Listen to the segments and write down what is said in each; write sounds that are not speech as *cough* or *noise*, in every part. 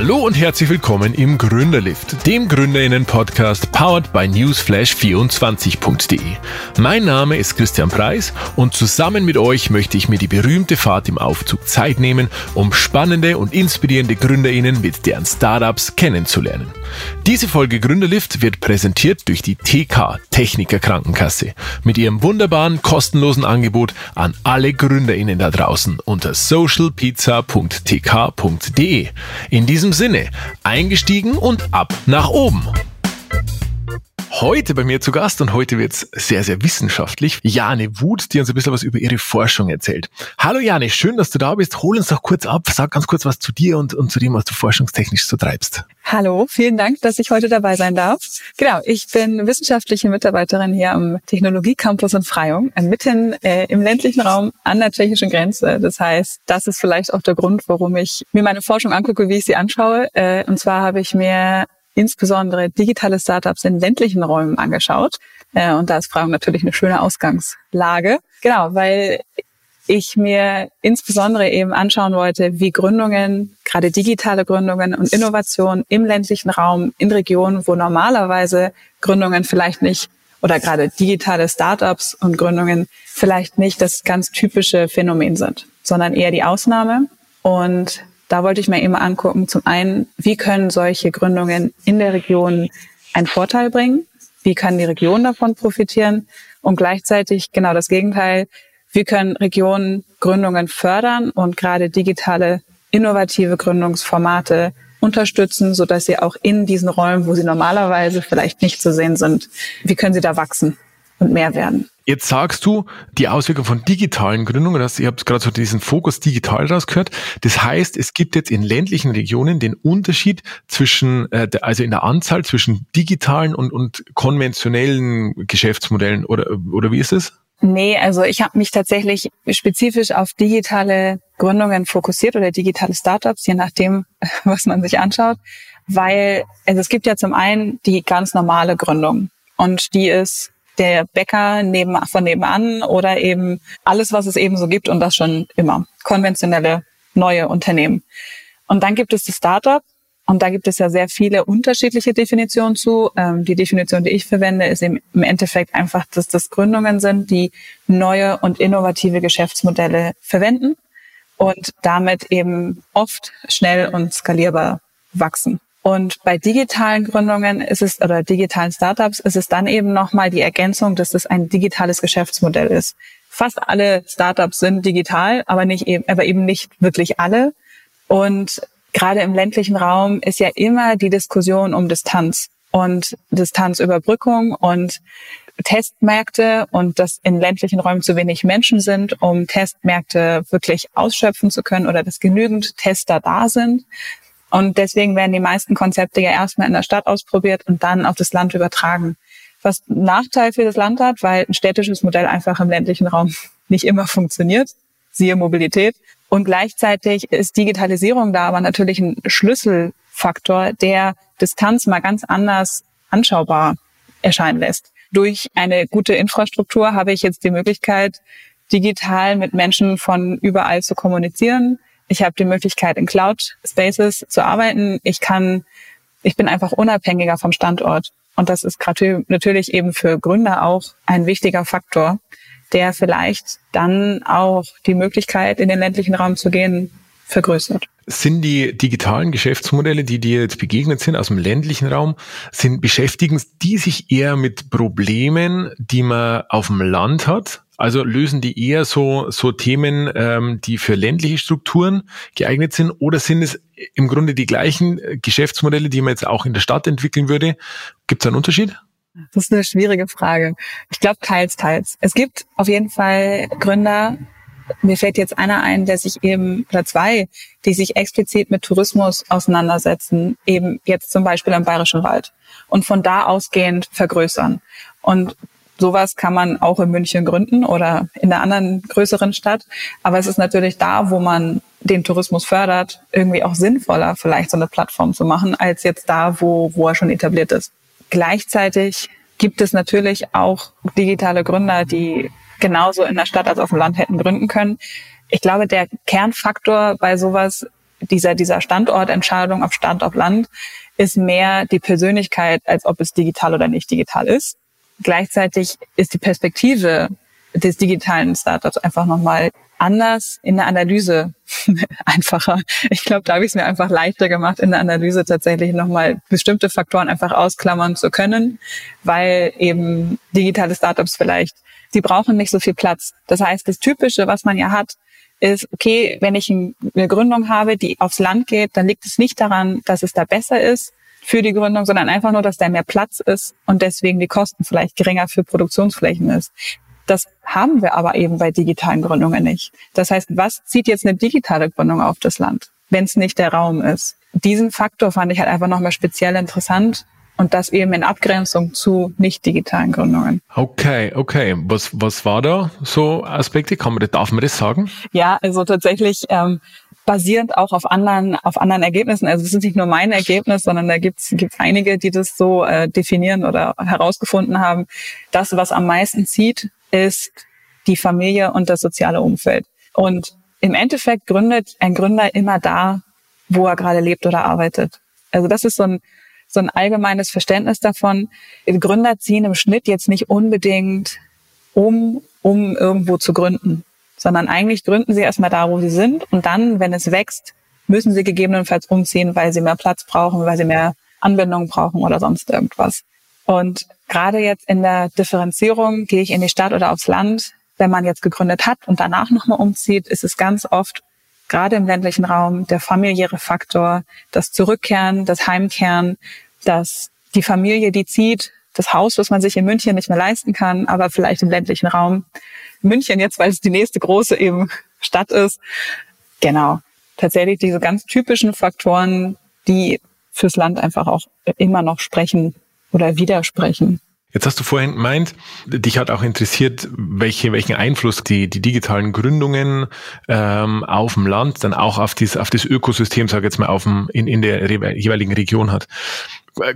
Hallo und herzlich willkommen im Gründerlift, dem Gründerinnen-Podcast powered by newsflash24.de. Mein Name ist Christian Preis und zusammen mit euch möchte ich mir die berühmte Fahrt im Aufzug Zeit nehmen, um spannende und inspirierende Gründerinnen mit deren Startups kennenzulernen. Diese Folge Gründerlift wird präsentiert durch die TK Techniker Krankenkasse mit ihrem wunderbaren kostenlosen Angebot an alle Gründerinnen da draußen unter socialpizza.tk.de. In diesem Sinne, eingestiegen und ab nach oben. Heute bei mir zu Gast und heute wird's sehr, sehr wissenschaftlich. Jane Wut, die uns ein bisschen was über ihre Forschung erzählt. Hallo Jane, schön, dass du da bist. Hol uns doch kurz ab, sag ganz kurz was zu dir und, und zu dem, was du forschungstechnisch so treibst. Hallo, vielen Dank, dass ich heute dabei sein darf. Genau, ich bin wissenschaftliche Mitarbeiterin hier am Technologiecampus in Freyung, äh, mitten äh, im ländlichen Raum an der tschechischen Grenze. Das heißt, das ist vielleicht auch der Grund, warum ich mir meine Forschung angucke, wie ich sie anschaue. Äh, und zwar habe ich mir insbesondere digitale Startups in ländlichen Räumen angeschaut. Äh, und da ist Frage natürlich eine schöne Ausgangslage. Genau, weil ich mir insbesondere eben anschauen wollte, wie Gründungen, gerade digitale Gründungen und Innovationen im ländlichen Raum, in Regionen, wo normalerweise Gründungen vielleicht nicht oder gerade digitale Startups und Gründungen vielleicht nicht das ganz typische Phänomen sind, sondern eher die Ausnahme. Und da wollte ich mir immer angucken, zum einen, wie können solche Gründungen in der Region einen Vorteil bringen? Wie kann die Region davon profitieren? Und gleichzeitig genau das Gegenteil. Wie können Regionen Gründungen fördern und gerade digitale, innovative Gründungsformate unterstützen, so dass sie auch in diesen Räumen, wo sie normalerweise vielleicht nicht zu sehen sind, wie können sie da wachsen und mehr werden? Jetzt sagst du, die Auswirkung von digitalen Gründungen, das, ich habe gerade so diesen Fokus digital rausgehört. Das heißt, es gibt jetzt in ländlichen Regionen den Unterschied zwischen, äh, also in der Anzahl zwischen digitalen und, und konventionellen Geschäftsmodellen oder, oder wie ist es? Nee, also ich habe mich tatsächlich spezifisch auf digitale Gründungen fokussiert oder digitale Startups, je nachdem, *laughs* was man sich anschaut, weil also es gibt ja zum einen die ganz normale Gründung und die ist der Bäcker neben, von nebenan oder eben alles, was es eben so gibt und das schon immer. Konventionelle neue Unternehmen. Und dann gibt es das Startup und da gibt es ja sehr viele unterschiedliche Definitionen zu. Ähm, die Definition, die ich verwende, ist im Endeffekt einfach, dass das Gründungen sind, die neue und innovative Geschäftsmodelle verwenden und damit eben oft schnell und skalierbar wachsen. Und bei digitalen Gründungen ist es oder digitalen Startups ist es dann eben nochmal die Ergänzung, dass das ein digitales Geschäftsmodell ist. Fast alle Startups sind digital, aber nicht eben, aber eben nicht wirklich alle. Und gerade im ländlichen Raum ist ja immer die Diskussion um Distanz und Distanzüberbrückung und Testmärkte und dass in ländlichen Räumen zu wenig Menschen sind, um Testmärkte wirklich ausschöpfen zu können oder dass genügend Tester da sind. Und deswegen werden die meisten Konzepte ja erstmal in der Stadt ausprobiert und dann auf das Land übertragen. Was Nachteil für das Land hat, weil ein städtisches Modell einfach im ländlichen Raum *laughs* nicht immer funktioniert. Siehe Mobilität. Und gleichzeitig ist Digitalisierung da aber natürlich ein Schlüsselfaktor, der Distanz mal ganz anders anschaubar erscheinen lässt. Durch eine gute Infrastruktur habe ich jetzt die Möglichkeit, digital mit Menschen von überall zu kommunizieren. Ich habe die Möglichkeit, in Cloud Spaces zu arbeiten. Ich kann, ich bin einfach unabhängiger vom Standort. Und das ist natürlich eben für Gründer auch ein wichtiger Faktor, der vielleicht dann auch die Möglichkeit, in den ländlichen Raum zu gehen, vergrößert. Sind die digitalen Geschäftsmodelle, die dir jetzt begegnet sind aus dem ländlichen Raum, sind beschäftigen die sich eher mit Problemen, die man auf dem Land hat? Also lösen die eher so, so Themen, ähm, die für ländliche Strukturen geeignet sind, oder sind es im Grunde die gleichen Geschäftsmodelle, die man jetzt auch in der Stadt entwickeln würde? Gibt es einen Unterschied? Das ist eine schwierige Frage. Ich glaube teils, teils. Es gibt auf jeden Fall Gründer, mir fällt jetzt einer ein, der sich eben, oder zwei, die sich explizit mit Tourismus auseinandersetzen, eben jetzt zum Beispiel am Bayerischen Wald und von da ausgehend vergrößern. Und Sowas kann man auch in München gründen oder in einer anderen größeren Stadt. Aber es ist natürlich da, wo man den Tourismus fördert, irgendwie auch sinnvoller, vielleicht so eine Plattform zu machen, als jetzt da, wo, wo er schon etabliert ist. Gleichzeitig gibt es natürlich auch digitale Gründer, die genauso in der Stadt als auf dem Land hätten gründen können. Ich glaube, der Kernfaktor bei sowas dieser, dieser Standortentscheidung auf Standort Land ist mehr die Persönlichkeit, als ob es digital oder nicht digital ist. Gleichzeitig ist die Perspektive des digitalen Startups einfach nochmal anders in der Analyse *laughs* einfacher. Ich glaube, da habe ich es mir einfach leichter gemacht, in der Analyse tatsächlich nochmal bestimmte Faktoren einfach ausklammern zu können, weil eben digitale Startups vielleicht, sie brauchen nicht so viel Platz. Das heißt, das Typische, was man ja hat, ist, okay, wenn ich eine Gründung habe, die aufs Land geht, dann liegt es nicht daran, dass es da besser ist für die Gründung, sondern einfach nur, dass da mehr Platz ist und deswegen die Kosten vielleicht geringer für Produktionsflächen ist. Das haben wir aber eben bei digitalen Gründungen nicht. Das heißt, was zieht jetzt eine digitale Gründung auf das Land, wenn es nicht der Raum ist? Diesen Faktor fand ich halt einfach nochmal speziell interessant, und das eben in Abgrenzung zu nicht digitalen Gründungen. Okay, okay. Was, was war da so Aspekte? Kann man, darf man das sagen? Ja, also tatsächlich ähm, basierend auch auf anderen, auf anderen Ergebnissen. Also es ist nicht nur mein Ergebnis, sondern da gibt es einige, die das so äh, definieren oder herausgefunden haben. Das, was am meisten zieht, ist die Familie und das soziale Umfeld. Und im Endeffekt gründet ein Gründer immer da, wo er gerade lebt oder arbeitet. Also das ist so ein so ein allgemeines Verständnis davon. Gründer ziehen im Schnitt jetzt nicht unbedingt um, um irgendwo zu gründen, sondern eigentlich gründen sie erstmal da, wo sie sind und dann, wenn es wächst, müssen sie gegebenenfalls umziehen, weil sie mehr Platz brauchen, weil sie mehr Anbindung brauchen oder sonst irgendwas. Und gerade jetzt in der Differenzierung, gehe ich in die Stadt oder aufs Land, wenn man jetzt gegründet hat und danach nochmal umzieht, ist es ganz oft gerade im ländlichen Raum der familiäre Faktor, das Zurückkehren, das Heimkehren, dass die Familie, die zieht, das Haus, was man sich in München nicht mehr leisten kann, aber vielleicht im ländlichen Raum. München jetzt, weil es die nächste große eben Stadt ist. Genau. Tatsächlich diese ganz typischen Faktoren, die fürs Land einfach auch immer noch sprechen oder widersprechen. Jetzt hast du vorhin gemeint, dich hat auch interessiert, welche, welchen Einfluss die, die digitalen Gründungen ähm, auf dem Land, dann auch auf, dies, auf das Ökosystem, sage ich jetzt mal, auf dem, in, in der jeweiligen Region hat.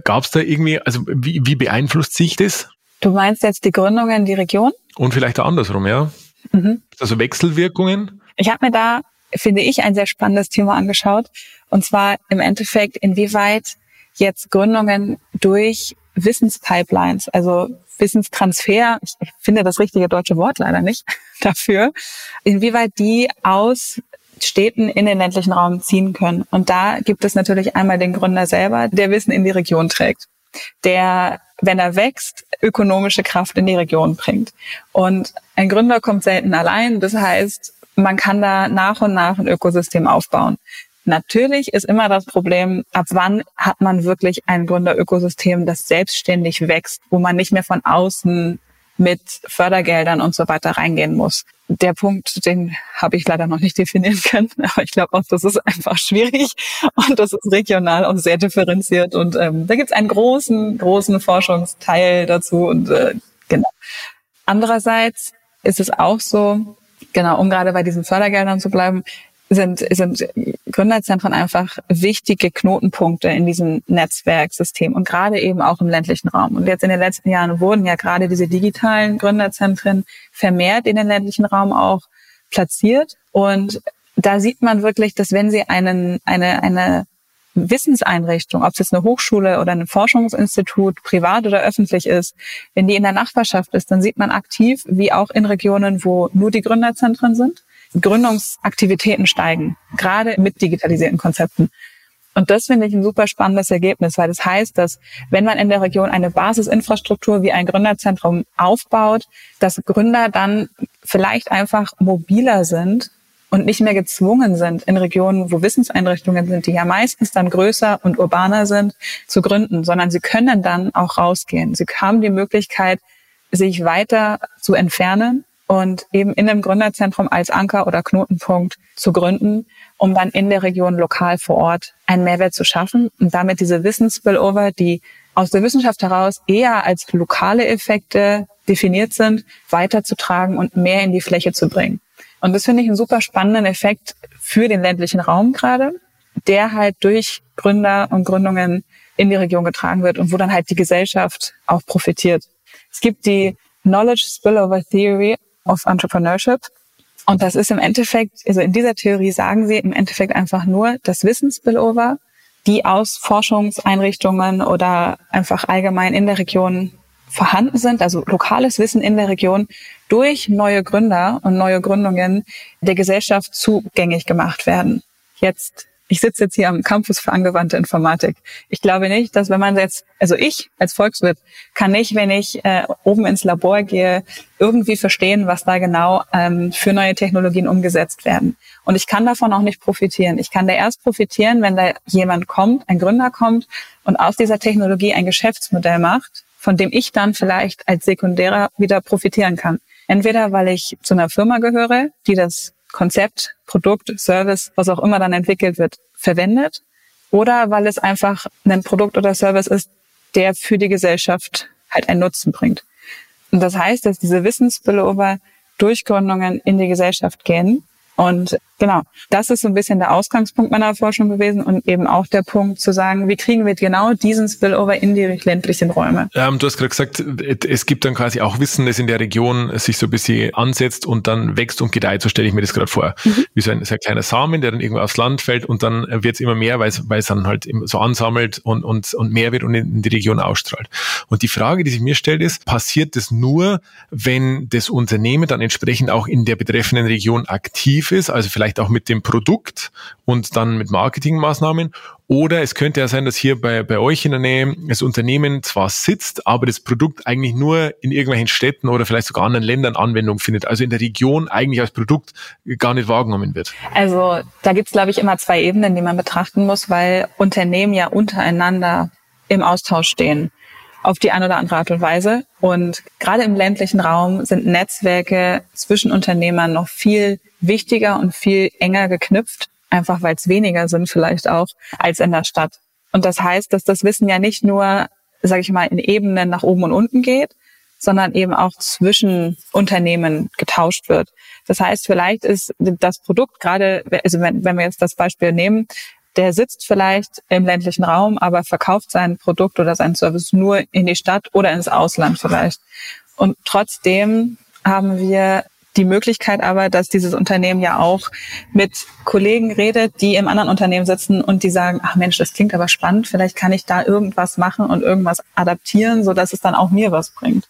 Gab es da irgendwie, also wie, wie beeinflusst sich das? Du meinst jetzt die Gründungen, die Region? Und vielleicht auch andersrum, ja. Mhm. Also Wechselwirkungen? Ich habe mir da, finde ich, ein sehr spannendes Thema angeschaut. Und zwar im Endeffekt, inwieweit jetzt Gründungen durch Wissenspipelines, also Wissenstransfer, ich finde das richtige deutsche Wort leider nicht *laughs* dafür, inwieweit die aus Städten in den ländlichen Raum ziehen können. Und da gibt es natürlich einmal den Gründer selber, der Wissen in die Region trägt, der, wenn er wächst, ökonomische Kraft in die Region bringt. Und ein Gründer kommt selten allein. Das heißt, man kann da nach und nach ein Ökosystem aufbauen. Natürlich ist immer das Problem, ab wann hat man wirklich ein Gründerökosystem, das selbstständig wächst, wo man nicht mehr von außen mit Fördergeldern und so weiter reingehen muss. Der Punkt, den habe ich leider noch nicht definieren können, *laughs* aber ich glaube auch, das ist einfach schwierig und das ist regional auch sehr differenziert und ähm, da gibt es einen großen, großen Forschungsteil dazu und äh, genau. Andererseits ist es auch so, genau, um gerade bei diesen Fördergeldern zu bleiben, sind, sind Gründerzentren einfach wichtige Knotenpunkte in diesem Netzwerksystem und gerade eben auch im ländlichen Raum. Und jetzt in den letzten Jahren wurden ja gerade diese digitalen Gründerzentren vermehrt in den ländlichen Raum auch platziert. Und da sieht man wirklich, dass wenn Sie einen, eine, eine Wissenseinrichtung, ob es jetzt eine Hochschule oder ein Forschungsinstitut, privat oder öffentlich ist, wenn die in der Nachbarschaft ist, dann sieht man aktiv, wie auch in Regionen, wo nur die Gründerzentren sind, Gründungsaktivitäten steigen, gerade mit digitalisierten Konzepten. Und das finde ich ein super spannendes Ergebnis, weil das heißt, dass wenn man in der Region eine Basisinfrastruktur wie ein Gründerzentrum aufbaut, dass Gründer dann vielleicht einfach mobiler sind und nicht mehr gezwungen sind, in Regionen, wo Wissenseinrichtungen sind, die ja meistens dann größer und urbaner sind, zu gründen, sondern sie können dann auch rausgehen. Sie haben die Möglichkeit, sich weiter zu entfernen und eben in einem Gründerzentrum als Anker oder Knotenpunkt zu gründen, um dann in der Region lokal vor Ort einen Mehrwert zu schaffen und damit diese Wissensspillover, die aus der Wissenschaft heraus eher als lokale Effekte definiert sind, weiterzutragen und mehr in die Fläche zu bringen. Und das finde ich einen super spannenden Effekt für den ländlichen Raum gerade, der halt durch Gründer und Gründungen in die Region getragen wird und wo dann halt die Gesellschaft auch profitiert. Es gibt die Knowledge Spillover Theory of Entrepreneurship. Und das ist im Endeffekt, also in dieser Theorie sagen sie im Endeffekt einfach nur, das Wissensspillover, die aus Forschungseinrichtungen oder einfach allgemein in der Region vorhanden sind, also lokales Wissen in der Region durch neue Gründer und neue Gründungen der Gesellschaft zugänglich gemacht werden. Jetzt ich sitze jetzt hier am Campus für angewandte Informatik. Ich glaube nicht, dass wenn man jetzt, also ich als Volkswirt kann nicht, wenn ich äh, oben ins Labor gehe, irgendwie verstehen, was da genau ähm, für neue Technologien umgesetzt werden. Und ich kann davon auch nicht profitieren. Ich kann da erst profitieren, wenn da jemand kommt, ein Gründer kommt und aus dieser Technologie ein Geschäftsmodell macht, von dem ich dann vielleicht als Sekundärer wieder profitieren kann. Entweder weil ich zu einer Firma gehöre, die das Konzept, Produkt, Service, was auch immer dann entwickelt wird, verwendet oder weil es einfach ein Produkt oder Service ist, der für die Gesellschaft halt einen Nutzen bringt. Und das heißt, dass diese Wissensspillover durch Gründungen in die Gesellschaft gehen und genau, das ist so ein bisschen der Ausgangspunkt meiner Forschung gewesen und eben auch der Punkt zu sagen, wie kriegen wir genau diesen Spillover in die ländlichen Räume? Ähm, du hast gerade gesagt, es gibt dann quasi auch Wissen, das in der Region sich so ein bisschen ansetzt und dann wächst und gedeiht, so stelle ich mir das gerade vor. Mhm. Wie so ein sehr kleiner Samen, der dann irgendwo aufs Land fällt und dann wird es immer mehr, weil es, weil es dann halt so ansammelt und, und, und mehr wird und in die Region ausstrahlt. Und die Frage, die sich mir stellt, ist, passiert das nur, wenn das Unternehmen dann entsprechend auch in der betreffenden Region aktiv ist, also vielleicht auch mit dem Produkt und dann mit Marketingmaßnahmen. Oder es könnte ja sein, dass hier bei, bei euch in der Nähe das Unternehmen zwar sitzt, aber das Produkt eigentlich nur in irgendwelchen Städten oder vielleicht sogar anderen Ländern Anwendung findet. Also in der Region eigentlich als Produkt gar nicht wahrgenommen wird. Also da gibt es, glaube ich, immer zwei Ebenen, die man betrachten muss, weil Unternehmen ja untereinander im Austausch stehen auf die eine oder andere Art und Weise. Und gerade im ländlichen Raum sind Netzwerke zwischen Unternehmern noch viel wichtiger und viel enger geknüpft, einfach weil es weniger sind vielleicht auch als in der Stadt. Und das heißt, dass das Wissen ja nicht nur, sage ich mal, in Ebenen nach oben und unten geht, sondern eben auch zwischen Unternehmen getauscht wird. Das heißt, vielleicht ist das Produkt gerade, also wenn, wenn wir jetzt das Beispiel nehmen, der sitzt vielleicht im ländlichen Raum, aber verkauft sein Produkt oder sein Service nur in die Stadt oder ins Ausland vielleicht. Und trotzdem haben wir die Möglichkeit aber, dass dieses Unternehmen ja auch mit Kollegen redet, die im anderen Unternehmen sitzen und die sagen, ach Mensch, das klingt aber spannend, vielleicht kann ich da irgendwas machen und irgendwas adaptieren, so dass es dann auch mir was bringt.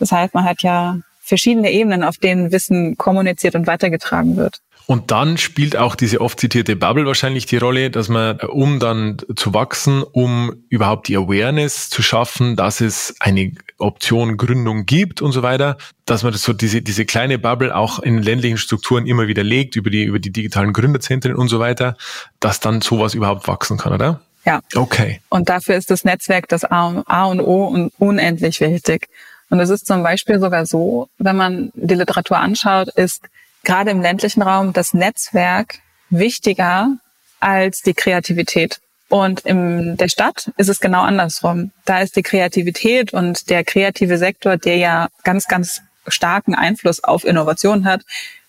Das heißt, man hat ja verschiedene Ebenen, auf denen Wissen kommuniziert und weitergetragen wird. Und dann spielt auch diese oft zitierte Bubble wahrscheinlich die Rolle, dass man, um dann zu wachsen, um überhaupt die Awareness zu schaffen, dass es eine Option Gründung gibt und so weiter, dass man das so diese, diese kleine Bubble auch in ländlichen Strukturen immer wieder legt, über die, über die digitalen Gründerzentren und so weiter, dass dann sowas überhaupt wachsen kann, oder? Ja. Okay. Und dafür ist das Netzwerk das A, A und O und unendlich wichtig. Und es ist zum Beispiel sogar so, wenn man die Literatur anschaut, ist gerade im ländlichen Raum das Netzwerk wichtiger als die Kreativität. Und in der Stadt ist es genau andersrum. Da ist die Kreativität und der kreative Sektor, der ja ganz, ganz starken Einfluss auf Innovation hat,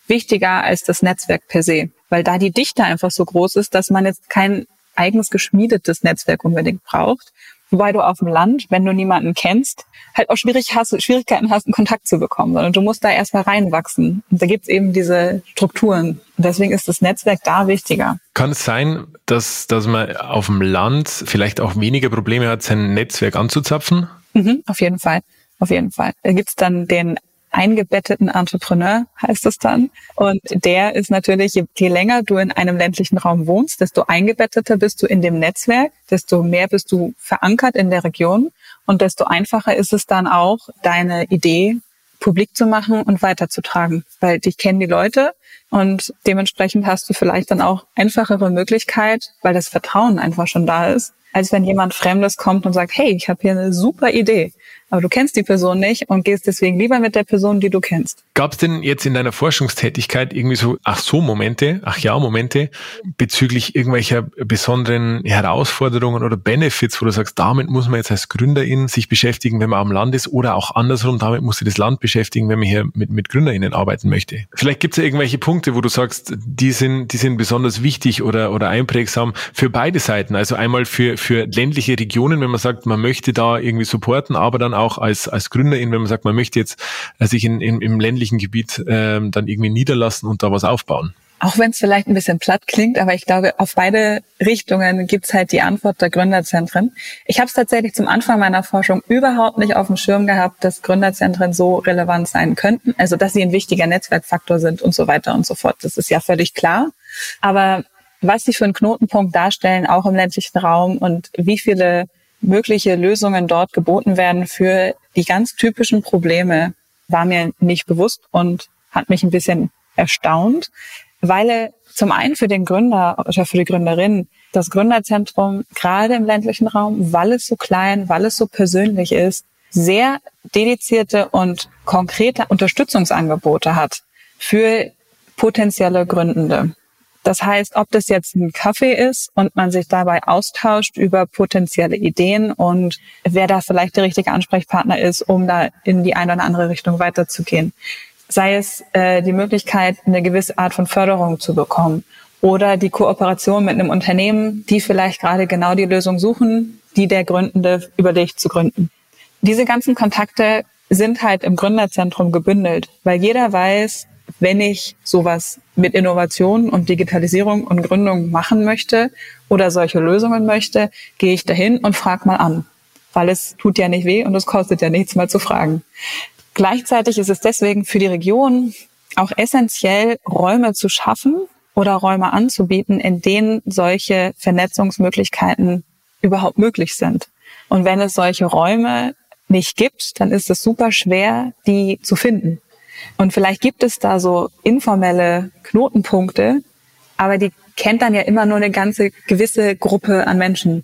wichtiger als das Netzwerk per se, weil da die Dichte einfach so groß ist, dass man jetzt kein eigenes geschmiedetes Netzwerk unbedingt braucht, Wobei du auf dem Land, wenn du niemanden kennst, halt auch schwierig hast, Schwierigkeiten hast, einen Kontakt zu bekommen, sondern du musst da erstmal reinwachsen. Und da gibt's eben diese Strukturen. Und deswegen ist das Netzwerk da wichtiger. Kann es sein, dass, dass man auf dem Land vielleicht auch weniger Probleme hat, sein Netzwerk anzuzapfen? Mhm, auf jeden Fall. Auf jeden Fall. Da gibt's dann den eingebetteten Entrepreneur, heißt es dann. Und der ist natürlich, je, länger du in einem ländlichen Raum wohnst, desto eingebetteter bist du in dem Netzwerk, desto mehr bist du verankert in der Region und desto einfacher ist es dann auch, deine Idee publik zu machen und weiterzutragen, weil dich kennen die Leute und dementsprechend hast du vielleicht dann auch einfachere Möglichkeit, weil das Vertrauen einfach schon da ist, als wenn jemand Fremdes kommt und sagt, hey, ich habe hier eine super Idee aber du kennst die Person nicht und gehst deswegen lieber mit der Person, die du kennst. Gab es denn jetzt in deiner Forschungstätigkeit irgendwie so, ach so Momente, ach ja Momente bezüglich irgendwelcher besonderen Herausforderungen oder Benefits, wo du sagst, damit muss man jetzt als Gründerin sich beschäftigen, wenn man am Land ist oder auch andersrum, damit muss sich das Land beschäftigen, wenn man hier mit, mit GründerInnen arbeiten möchte. Vielleicht gibt es ja irgendwelche Punkte, wo du sagst, die sind, die sind besonders wichtig oder, oder einprägsam für beide Seiten. Also einmal für, für ländliche Regionen, wenn man sagt, man möchte da irgendwie supporten, aber dann auch als, als Gründerin, wenn man sagt, man möchte jetzt äh, sich in, in, im ländlichen Gebiet ähm, dann irgendwie niederlassen und da was aufbauen? Auch wenn es vielleicht ein bisschen platt klingt, aber ich glaube, auf beide Richtungen gibt's halt die Antwort der Gründerzentren. Ich habe es tatsächlich zum Anfang meiner Forschung überhaupt nicht auf dem Schirm gehabt, dass Gründerzentren so relevant sein könnten. Also dass sie ein wichtiger Netzwerkfaktor sind und so weiter und so fort. Das ist ja völlig klar. Aber was sie für einen Knotenpunkt darstellen, auch im ländlichen Raum und wie viele mögliche Lösungen dort geboten werden für die ganz typischen Probleme, war mir nicht bewusst und hat mich ein bisschen erstaunt weil zum einen für den Gründer oder für die Gründerin das Gründerzentrum gerade im ländlichen Raum, weil es so klein, weil es so persönlich ist, sehr dedizierte und konkrete Unterstützungsangebote hat für potenzielle Gründende. Das heißt, ob das jetzt ein Kaffee ist und man sich dabei austauscht über potenzielle Ideen und wer da vielleicht der richtige Ansprechpartner ist, um da in die eine oder andere Richtung weiterzugehen sei es äh, die Möglichkeit, eine gewisse Art von Förderung zu bekommen oder die Kooperation mit einem Unternehmen, die vielleicht gerade genau die Lösung suchen, die der Gründende überlegt zu gründen. Diese ganzen Kontakte sind halt im Gründerzentrum gebündelt, weil jeder weiß, wenn ich sowas mit Innovation und Digitalisierung und Gründung machen möchte oder solche Lösungen möchte, gehe ich dahin und frage mal an, weil es tut ja nicht weh und es kostet ja nichts mal zu fragen. Gleichzeitig ist es deswegen für die Region auch essentiell, Räume zu schaffen oder Räume anzubieten, in denen solche Vernetzungsmöglichkeiten überhaupt möglich sind. Und wenn es solche Räume nicht gibt, dann ist es super schwer, die zu finden. Und vielleicht gibt es da so informelle Knotenpunkte, aber die kennt dann ja immer nur eine ganze gewisse Gruppe an Menschen.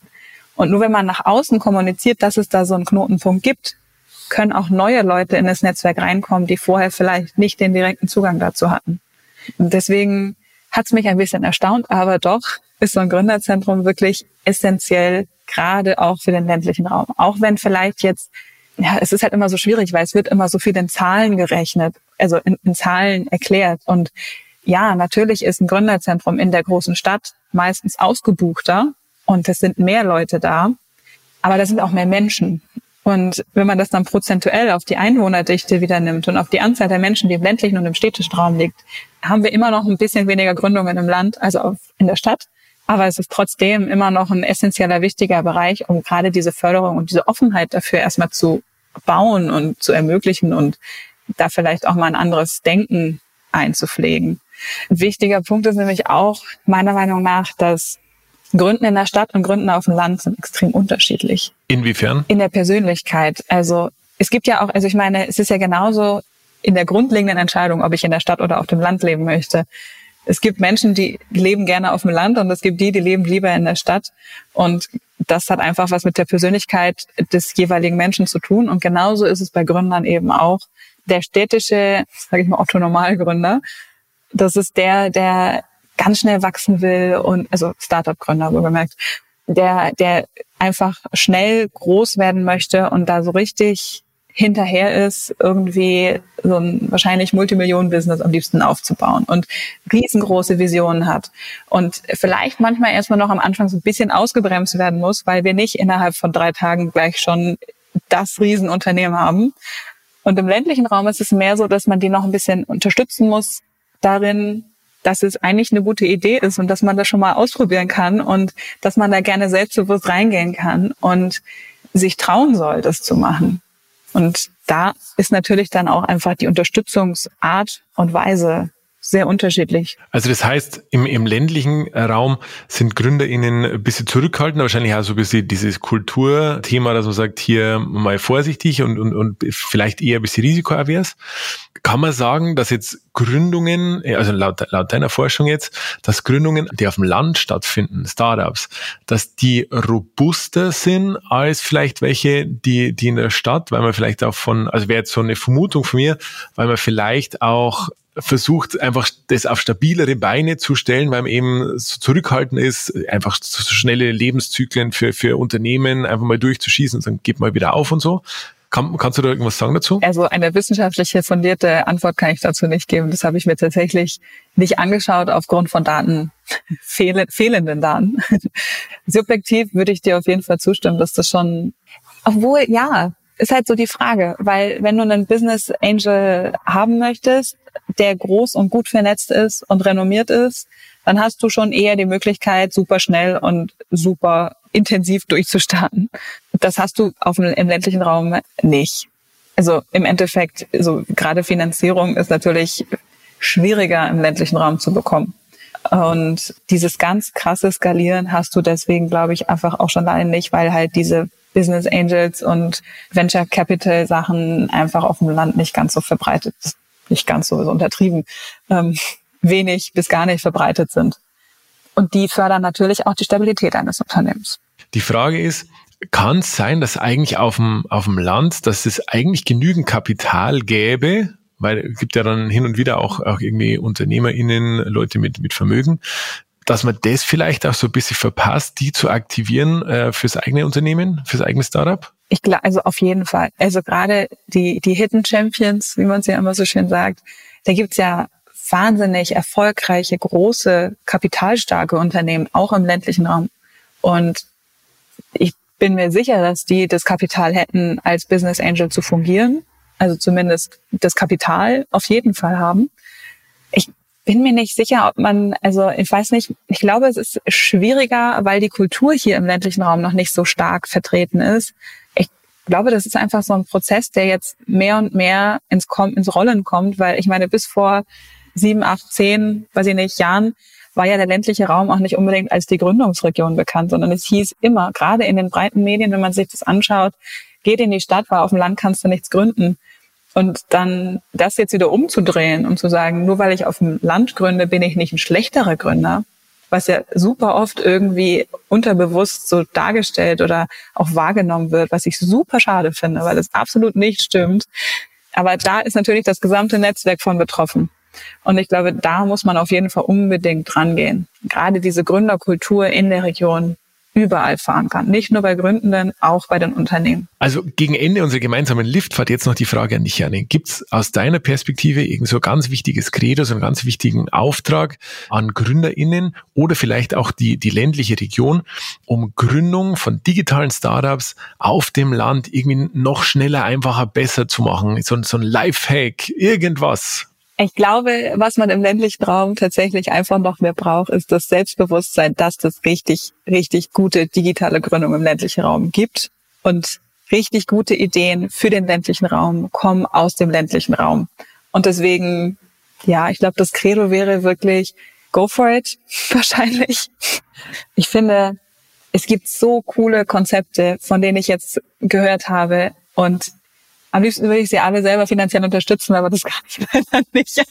Und nur wenn man nach außen kommuniziert, dass es da so einen Knotenpunkt gibt, können auch neue Leute in das Netzwerk reinkommen, die vorher vielleicht nicht den direkten Zugang dazu hatten. Und deswegen hat es mich ein bisschen erstaunt, aber doch ist so ein Gründerzentrum wirklich essentiell, gerade auch für den ländlichen Raum. Auch wenn vielleicht jetzt, ja, es ist halt immer so schwierig, weil es wird immer so viel in Zahlen gerechnet, also in, in Zahlen erklärt. Und ja, natürlich ist ein Gründerzentrum in der großen Stadt meistens ausgebuchter und es sind mehr Leute da, aber da sind auch mehr Menschen. Und wenn man das dann prozentuell auf die Einwohnerdichte wieder nimmt und auf die Anzahl der Menschen, die im ländlichen und im städtischen Raum liegt, haben wir immer noch ein bisschen weniger Gründungen im Land, also in der Stadt. Aber es ist trotzdem immer noch ein essentieller, wichtiger Bereich, um gerade diese Förderung und diese Offenheit dafür erstmal zu bauen und zu ermöglichen und da vielleicht auch mal ein anderes Denken einzupflegen. Ein wichtiger Punkt ist nämlich auch meiner Meinung nach, dass Gründen in der Stadt und Gründen auf dem Land sind extrem unterschiedlich. Inwiefern? In der Persönlichkeit. Also es gibt ja auch, also ich meine, es ist ja genauso in der grundlegenden Entscheidung, ob ich in der Stadt oder auf dem Land leben möchte. Es gibt Menschen, die leben gerne auf dem Land und es gibt die, die leben lieber in der Stadt. Und das hat einfach was mit der Persönlichkeit des jeweiligen Menschen zu tun. Und genauso ist es bei Gründern eben auch. Der städtische, sage ich mal, Otto-Normalgründer, das ist der, der ganz schnell wachsen will und also Startup-Gründer so gemerkt, der, der einfach schnell groß werden möchte und da so richtig hinterher ist, irgendwie so ein wahrscheinlich Multimillionen-Business am liebsten aufzubauen und riesengroße Visionen hat und vielleicht manchmal erstmal noch am Anfang so ein bisschen ausgebremst werden muss, weil wir nicht innerhalb von drei Tagen gleich schon das Riesenunternehmen haben. Und im ländlichen Raum ist es mehr so, dass man die noch ein bisschen unterstützen muss, darin dass es eigentlich eine gute Idee ist und dass man das schon mal ausprobieren kann und dass man da gerne selbstbewusst reingehen kann und sich trauen soll, das zu machen. Und da ist natürlich dann auch einfach die Unterstützungsart und Weise sehr unterschiedlich. Also das heißt, im, im ländlichen Raum sind GründerInnen ein bisschen zurückhaltend, wahrscheinlich auch so ein bisschen dieses Kulturthema, dass man sagt, hier mal vorsichtig und, und, und vielleicht eher ein bisschen risikoavers. Kann man sagen, dass jetzt Gründungen, also laut, laut deiner Forschung jetzt, dass Gründungen, die auf dem Land stattfinden, Startups, dass die robuster sind als vielleicht welche, die, die in der Stadt, weil man vielleicht auch von, also wäre jetzt so eine Vermutung von mir, weil man vielleicht auch versucht, einfach das auf stabilere Beine zu stellen, weil man eben so zurückhaltend ist, einfach so schnelle Lebenszyklen für, für Unternehmen einfach mal durchzuschießen und dann geht mal wieder auf und so. Kann, kannst du da irgendwas sagen dazu? Also eine wissenschaftliche fundierte Antwort kann ich dazu nicht geben. Das habe ich mir tatsächlich nicht angeschaut aufgrund von Daten, *laughs* fehl, fehlenden Daten. *laughs* Subjektiv würde ich dir auf jeden Fall zustimmen, dass das schon, obwohl, ja, ist halt so die Frage, weil wenn du einen Business Angel haben möchtest, der groß und gut vernetzt ist und renommiert ist, dann hast du schon eher die Möglichkeit, super schnell und super intensiv durchzustarten. Das hast du auf im ländlichen Raum nicht. Also im Endeffekt, so gerade Finanzierung ist natürlich schwieriger im ländlichen Raum zu bekommen. Und dieses ganz krasse Skalieren hast du deswegen, glaube ich, einfach auch schon allein nicht, weil halt diese Business Angels und Venture Capital Sachen einfach auf dem Land nicht ganz so verbreitet, nicht ganz so, untertrieben, ähm, wenig bis gar nicht verbreitet sind. Und die fördern natürlich auch die Stabilität eines Unternehmens. Die Frage ist, kann es sein, dass eigentlich auf dem, auf dem Land, dass es eigentlich genügend Kapital gäbe, weil es gibt ja dann hin und wieder auch, auch irgendwie UnternehmerInnen, Leute mit, mit Vermögen, dass man das vielleicht auch so ein bisschen verpasst, die zu aktivieren äh, fürs eigene Unternehmen, fürs eigene Startup? Ich glaube, also auf jeden Fall. Also gerade die, die Hidden Champions, wie man sie ja immer so schön sagt, da gibt's ja wahnsinnig erfolgreiche, große, kapitalstarke Unternehmen, auch im ländlichen Raum. Und ich bin mir sicher, dass die das Kapital hätten, als Business Angel zu fungieren. Also zumindest das Kapital auf jeden Fall haben. Bin mir nicht sicher, ob man, also ich weiß nicht, ich glaube, es ist schwieriger, weil die Kultur hier im ländlichen Raum noch nicht so stark vertreten ist. Ich glaube, das ist einfach so ein Prozess, der jetzt mehr und mehr ins, ins Rollen kommt, weil ich meine, bis vor sieben, acht, zehn, weiß ich nicht, Jahren war ja der ländliche Raum auch nicht unbedingt als die Gründungsregion bekannt, sondern es hieß immer, gerade in den breiten Medien, wenn man sich das anschaut, geht in die Stadt, weil auf dem Land kannst du nichts gründen. Und dann das jetzt wieder umzudrehen und zu sagen, nur weil ich auf dem Land gründe, bin ich nicht ein schlechterer Gründer, was ja super oft irgendwie unterbewusst so dargestellt oder auch wahrgenommen wird, was ich super schade finde, weil es absolut nicht stimmt. Aber da ist natürlich das gesamte Netzwerk von betroffen. Und ich glaube, da muss man auf jeden Fall unbedingt rangehen. Gerade diese Gründerkultur in der Region überall fahren kann. Nicht nur bei Gründenden, auch bei den Unternehmen. Also gegen Ende unserer gemeinsamen Liftfahrt jetzt noch die Frage an dich, Janne. Gibt es aus deiner Perspektive irgend so ein ganz wichtiges Credo, so einen ganz wichtigen Auftrag an GründerInnen oder vielleicht auch die, die ländliche Region, um Gründung von digitalen Startups auf dem Land irgendwie noch schneller, einfacher, besser zu machen? So, so ein Lifehack, irgendwas. Ich glaube, was man im ländlichen Raum tatsächlich einfach noch mehr braucht, ist das Selbstbewusstsein, dass es richtig, richtig gute digitale Gründung im ländlichen Raum gibt. Und richtig gute Ideen für den ländlichen Raum kommen aus dem ländlichen Raum. Und deswegen, ja, ich glaube, das Credo wäre wirklich, go for it, *laughs* wahrscheinlich. Ich finde, es gibt so coole Konzepte, von denen ich jetzt gehört habe. Und am liebsten würde ich sie alle selber finanziell unterstützen, aber das *laughs* kann ich leider nicht.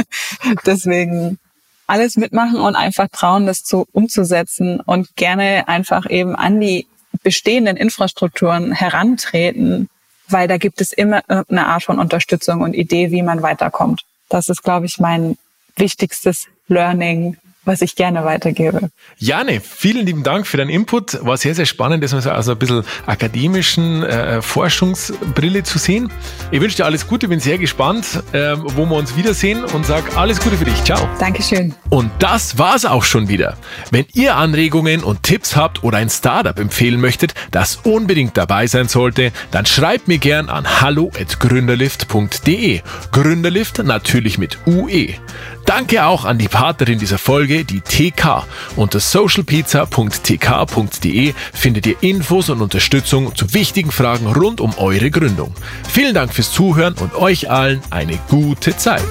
*laughs* Deswegen alles mitmachen und einfach trauen, das zu umzusetzen und gerne einfach eben an die bestehenden Infrastrukturen herantreten, weil da gibt es immer irgendeine Art von Unterstützung und Idee, wie man weiterkommt. Das ist, glaube ich, mein wichtigstes Learning was ich gerne weitergebe. Jane, vielen lieben Dank für deinen Input. War sehr, sehr spannend, das mal so aus ein bisschen akademischen äh, Forschungsbrille zu sehen. Ich wünsche dir alles Gute, bin sehr gespannt, äh, wo wir uns wiedersehen und sag alles Gute für dich. Ciao. Dankeschön. Und das war's auch schon wieder. Wenn ihr Anregungen und Tipps habt oder ein Startup empfehlen möchtet, das unbedingt dabei sein sollte, dann schreibt mir gern an hallo@gründerlift.de. Gründerlift natürlich mit UE. Danke auch an die Partnerin dieser Folge, die TK. Unter socialpizza.tk.de findet ihr Infos und Unterstützung zu wichtigen Fragen rund um eure Gründung. Vielen Dank fürs Zuhören und euch allen eine gute Zeit.